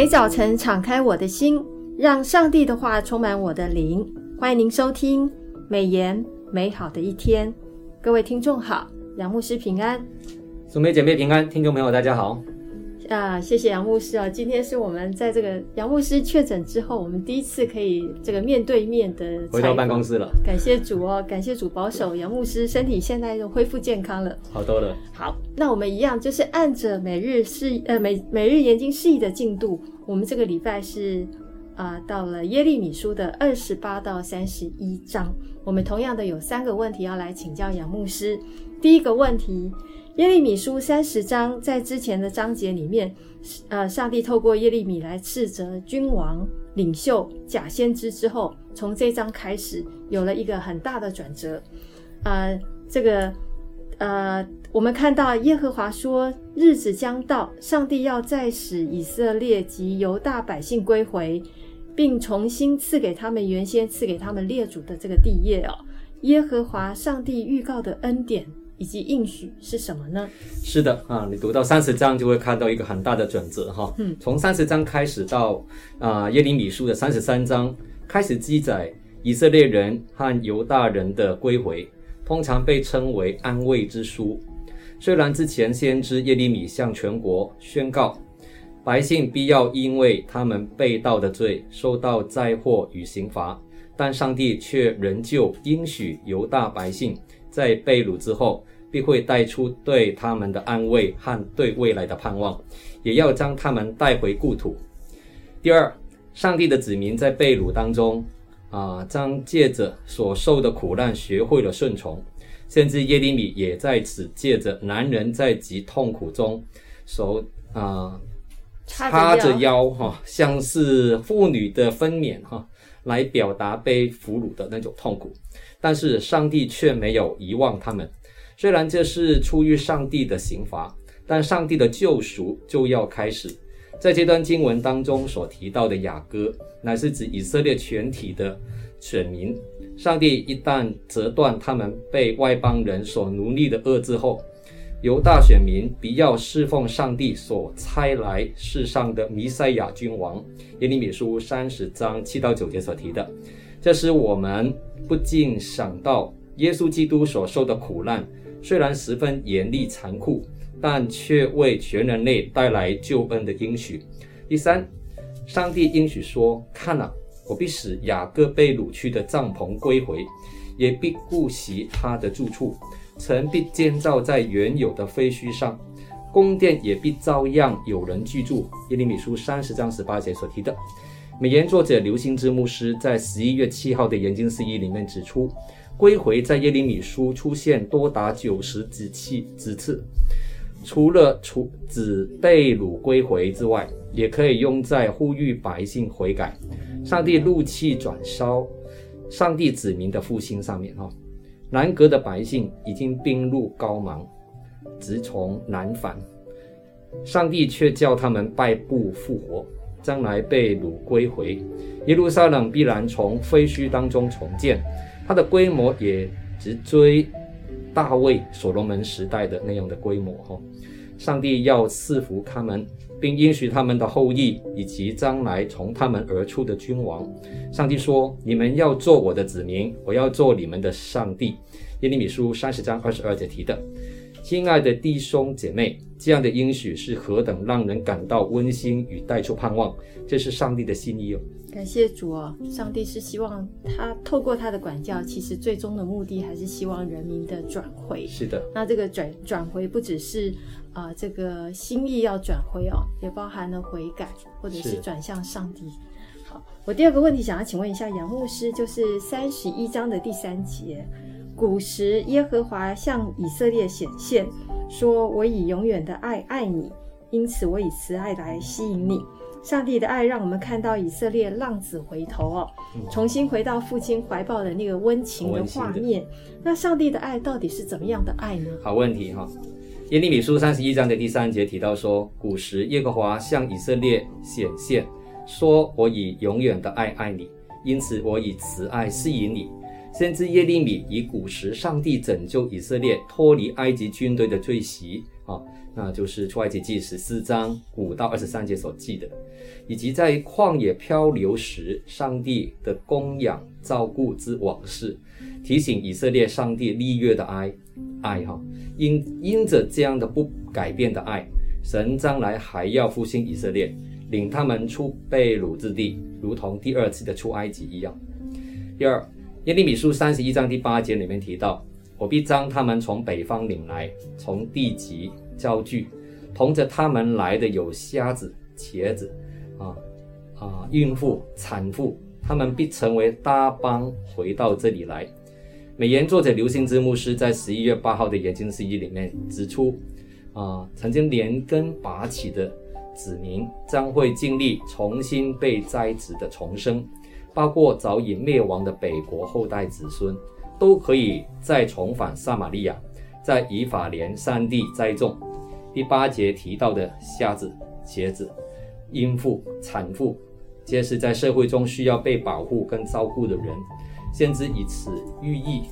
每早晨敞开我的心，让上帝的话充满我的灵。欢迎您收听美言美好的一天。各位听众好，杨牧师平安，姊妹姐妹平安，听众朋友大家好。啊，谢谢杨牧师啊！今天是我们在这个杨牧师确诊之后，我们第一次可以这个面对面的回到办公室了。感谢主哦，感谢主保守杨牧师身体现在又恢复健康了，好多了。好，那我们一样就是按着每日释呃每每日研经释义的进度，我们这个礼拜是啊、到了耶利米书的二十八到三十一章，我们同样的有三个问题要来请教杨牧师。第一个问题。耶利米书三十章在之前的章节里面，呃，上帝透过耶利米来斥责君王、领袖、假先知之后，从这章开始有了一个很大的转折。呃，这个呃，我们看到耶和华说，日子将到，上帝要再使以色列及犹大百姓归回，并重新赐给他们原先赐给他们列祖的这个地业哦。耶和华上帝预告的恩典。以及应许是什么呢？是的啊，你读到三十章就会看到一个很大的转折哈。嗯，从三十章开始到啊耶利米书的三十三章，开始记载以色列人和犹大人的归回，通常被称为安慰之书。虽然之前先知耶利米向全国宣告，百姓必要因为他们被盗的罪受到灾祸与刑罚，但上帝却仍旧应许犹大百姓。在被掳之后，必会带出对他们的安慰和对未来的盼望，也要将他们带回故土。第二，上帝的子民在被掳当中，啊、将借着所受的苦难学会了顺从，甚至耶利米也在此借着男人在极痛苦中，手啊叉着腰哈、啊，像是妇女的分娩哈、啊，来表达被俘虏的那种痛苦。但是上帝却没有遗忘他们，虽然这是出于上帝的刑罚，但上帝的救赎就要开始。在这段经文当中所提到的雅歌，乃是指以色列全体的选民。上帝一旦折断他们被外邦人所奴隶的恶之后，由大选民必要侍奉上帝所差来世上的弥赛亚君王。耶利米书三十章七到九节所提的。这使我们不禁想到，耶稣基督所受的苦难虽然十分严厉残酷，但却为全人类带来救恩的应许。第三，上帝应许说：“看哪，我必使雅各被掳去的帐篷归回，也必顾惜他的住处，城必建造在原有的废墟上，宫殿也必照样有人居住。”耶利米书三十章十八节所提的。美言作者刘新之牧师在十一月七号的研经释义里面指出，归回在耶利米书出现多达九十几次次，除了除指被掳归回之外，也可以用在呼吁百姓悔改、上帝怒气转消、上帝子民的复兴上面哈。南国的百姓已经兵入高芒，直从南返，上帝却叫他们败部复活。将来被掳归回，耶路撒冷必然从废墟当中重建，它的规模也直追大卫、所罗门时代的那样的规模。哈，上帝要赐福他们，并应许他们的后裔以及将来从他们而出的君王。上帝说：“你们要做我的子民，我要做你们的上帝。”耶利米书三十章二十二节提的。亲爱的弟兄姐妹，这样的应许是何等让人感到温馨与带出盼望！这是上帝的心意哦。感谢主哦，上帝是希望他透过他的管教，其实最终的目的还是希望人民的转回。是的，那这个转转回不只是啊、呃，这个心意要转回哦，也包含了悔改或者是转向上帝。好，我第二个问题想要请问一下杨牧师，就是三十一章的第三节。古时耶和华向以色列显现，说：“我以永远的爱爱你，因此我以慈爱来吸引你。”上帝的爱让我们看到以色列浪子回头哦，重新回到父亲怀抱的那个温情的画面。那上帝的爱到底是怎么样的爱呢？好问题哈。耶利米书三十一章的第三节提到说：“古时耶和华向以色列显现，说：我以永远的爱爱你，因此我以慈爱吸引你。”先知耶利米以古时上帝拯救以色列脱离埃及军队的罪袭啊，那就是出埃及记十四章五到二十三节所记的，以及在旷野漂流时上帝的供养照顾之往事，提醒以色列上帝立约的爱爱哈，因因着这样的不改变的爱，神将来还要复兴以色列，领他们出被掳之地，如同第二次的出埃及一样。第二，耶利米书三十一章第八节里面提到。我必将他们从北方领来，从地极招聚，同着他们来的有瞎子、瘸子，啊啊，孕妇、产妇，他们必成为大帮回到这里来。美言作者刘兴之牧师在十一月八号的研经释义里面指出，啊，曾经连根拔起的子民将会经历重新被栽植的重生，包括早已灭亡的北国后代子孙。都可以再重返撒玛利亚，在以法莲山地栽种。第八节提到的瞎子、瘸子、孕妇、产妇，皆是在社会中需要被保护跟照顾的人。先知以此寓意，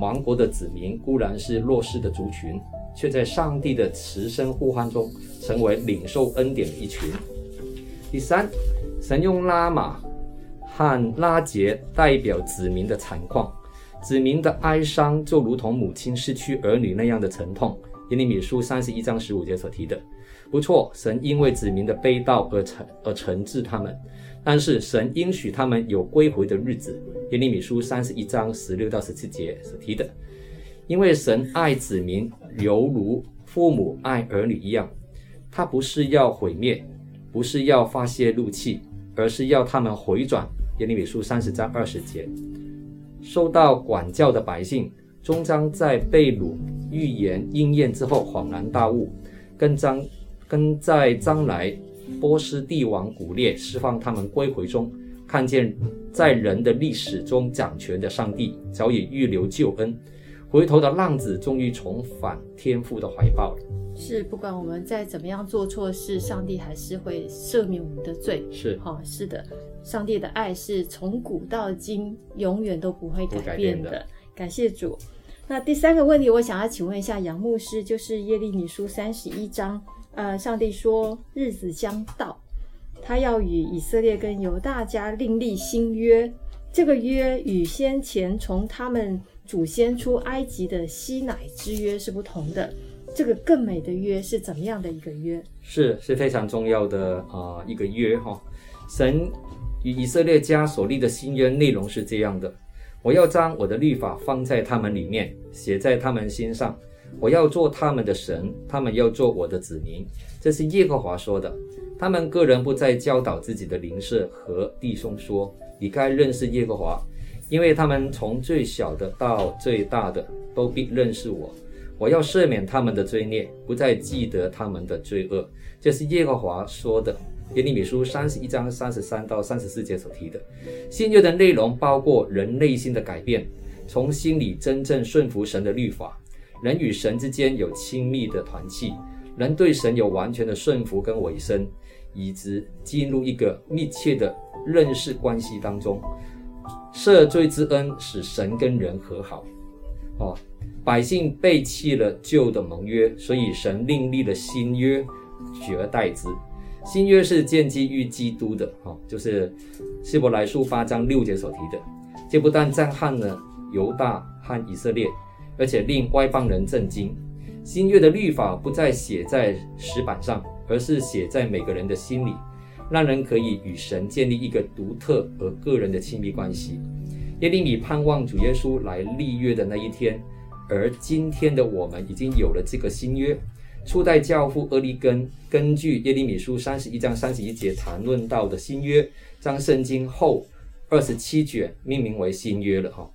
亡国的子民固然是弱势的族群，却在上帝的慈声呼唤中，成为领受恩典的一群。第三，神用拉玛和拉结代表子民的惨况。子民的哀伤就如同母亲失去儿女那样的沉痛。耶利米书三十一章十五节所提的，不错，神因为子民的背道而惩而惩治他们，但是神应许他们有归回的日子。耶利米书三十一章十六到十七节所提的，因为神爱子民犹如父母爱儿女一样，他不是要毁灭，不是要发泄怒气，而是要他们回转。耶利米书三十章二十节。受到管教的百姓，终将在被掳预言应验之后恍然大悟，跟张跟在将来波斯帝王古列释放他们归回中，看见在人的历史中掌权的上帝早已预留救恩，回头的浪子终于重返天父的怀抱了。是，不管我们再怎么样做错事，上帝还是会赦免我们的罪。是，哈、哦，是的。上帝的爱是从古到今永远都不会改变的，的感谢主。那第三个问题，我想要请问一下杨牧师，就是耶利米书三十一章，呃，上帝说日子将到，他要与以色列跟犹大家另立新约，这个约与先前从他们祖先出埃及的西乃之约是不同的，这个更美的约是怎么样的一个约？是是非常重要的啊、一个约哈，神。与以色列家所立的新约内容是这样的：我要将我的律法放在他们里面，写在他们心上。我要做他们的神，他们要做我的子民。这是耶和华说的。他们个人不再教导自己的邻舍和弟兄说：“你该认识耶和华，因为他们从最小的到最大的都必认识我。我要赦免他们的罪孽，不再记得他们的罪恶。”这是耶和华说的。耶利米书三十一章三十三到三十四节所提的新约的内容，包括人内心的改变，从心里真正顺服神的律法，人与神之间有亲密的团契，人对神有完全的顺服跟委身，以及进入一个密切的认识关系当中。赦罪之恩使神跟人和好。哦，百姓背弃了旧的盟约，所以神另立了新约，取而代之。新约是建基于基督的，哈，就是希伯来书八章六节所提的。这不但震撼了犹大和以色列，而且令外邦人震惊。新约的律法不再写在石板上，而是写在每个人的心里，让人可以与神建立一个独特而个人的亲密关系。耶利米盼望主耶稣来立约的那一天，而今天的我们已经有了这个新约。初代教父厄利根根据耶利米书三十一章三十一节谈论到的新约，将圣经后二十七卷命名为新约了哈。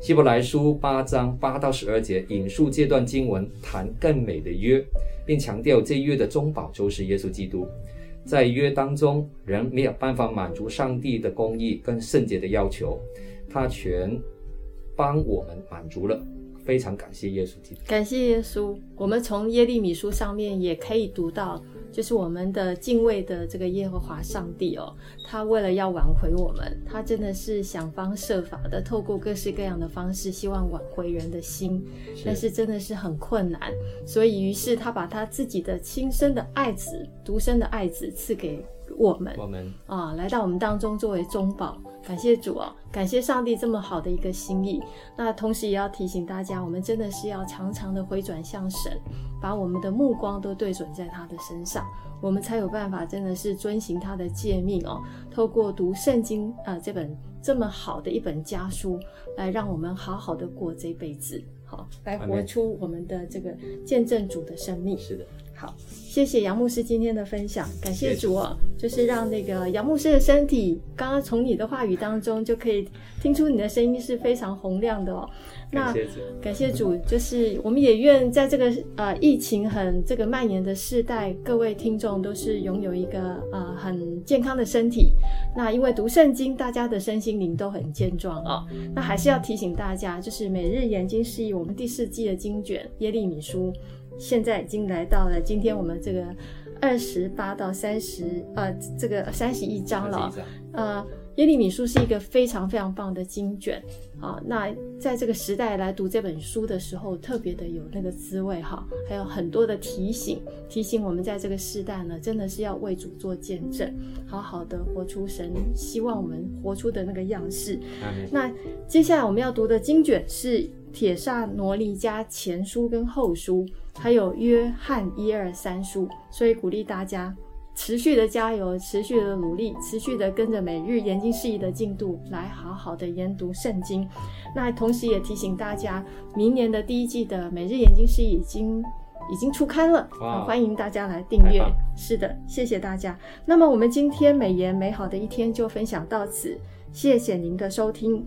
希伯来书八章八到十二节引述这段经文，谈更美的约，并强调这约的中保就是耶稣基督。在约当中，人没有办法满足上帝的公义跟圣洁的要求，他全帮我们满足了。非常感谢耶稣基督，感谢耶稣。我们从耶利米书上面也可以读到，就是我们的敬畏的这个耶和华上帝哦，他为了要挽回我们，他真的是想方设法的，透过各式各样的方式，希望挽回人的心，但是真的是很困难，所以于是他把他自己的亲生的爱子，独生的爱子赐给。我们，我们。啊，来到我们当中作为中保，感谢主哦，感谢上帝这么好的一个心意。那同时也要提醒大家，我们真的是要常常的回转向神，把我们的目光都对准在他的身上，我们才有办法真的是遵行他的诫命哦。透过读圣经啊，这本这么好的一本家书，来让我们好好的过这辈子，好，来活出我们的这个见证主的生命。是的。好，谢谢杨牧师今天的分享，感谢主哦，就是让那个杨牧师的身体，刚刚从你的话语当中就可以听出你的声音是非常洪亮的哦。那感谢主，感谢主，就是我们也愿在这个呃疫情很这个蔓延的世代，各位听众都是拥有一个呃很健康的身体。那因为读圣经，大家的身心灵都很健壮哦。那还是要提醒大家，就是每日研经释义，我们第四季的经卷耶利米书。现在已经来到了今天我们这个二十八到三十呃这个三十一章了，呃耶利米书是一个非常非常棒的经卷啊。那在这个时代来读这本书的时候，特别的有那个滋味哈，还有很多的提醒，提醒我们在这个时代呢，真的是要为主做见证，好好的活出神希望我们活出的那个样式。那接下来我们要读的经卷是帖撒罗尼加前书跟后书。还有约翰一二三书，所以鼓励大家持续的加油，持续的努力，持续的跟着每日研经事宜的进度来好好的研读圣经。那同时也提醒大家，明年的第一季的每日研经释义已经已经出刊了，欢迎大家来订阅。是的，谢谢大家。那么我们今天美言美好的一天就分享到此，谢谢您的收听。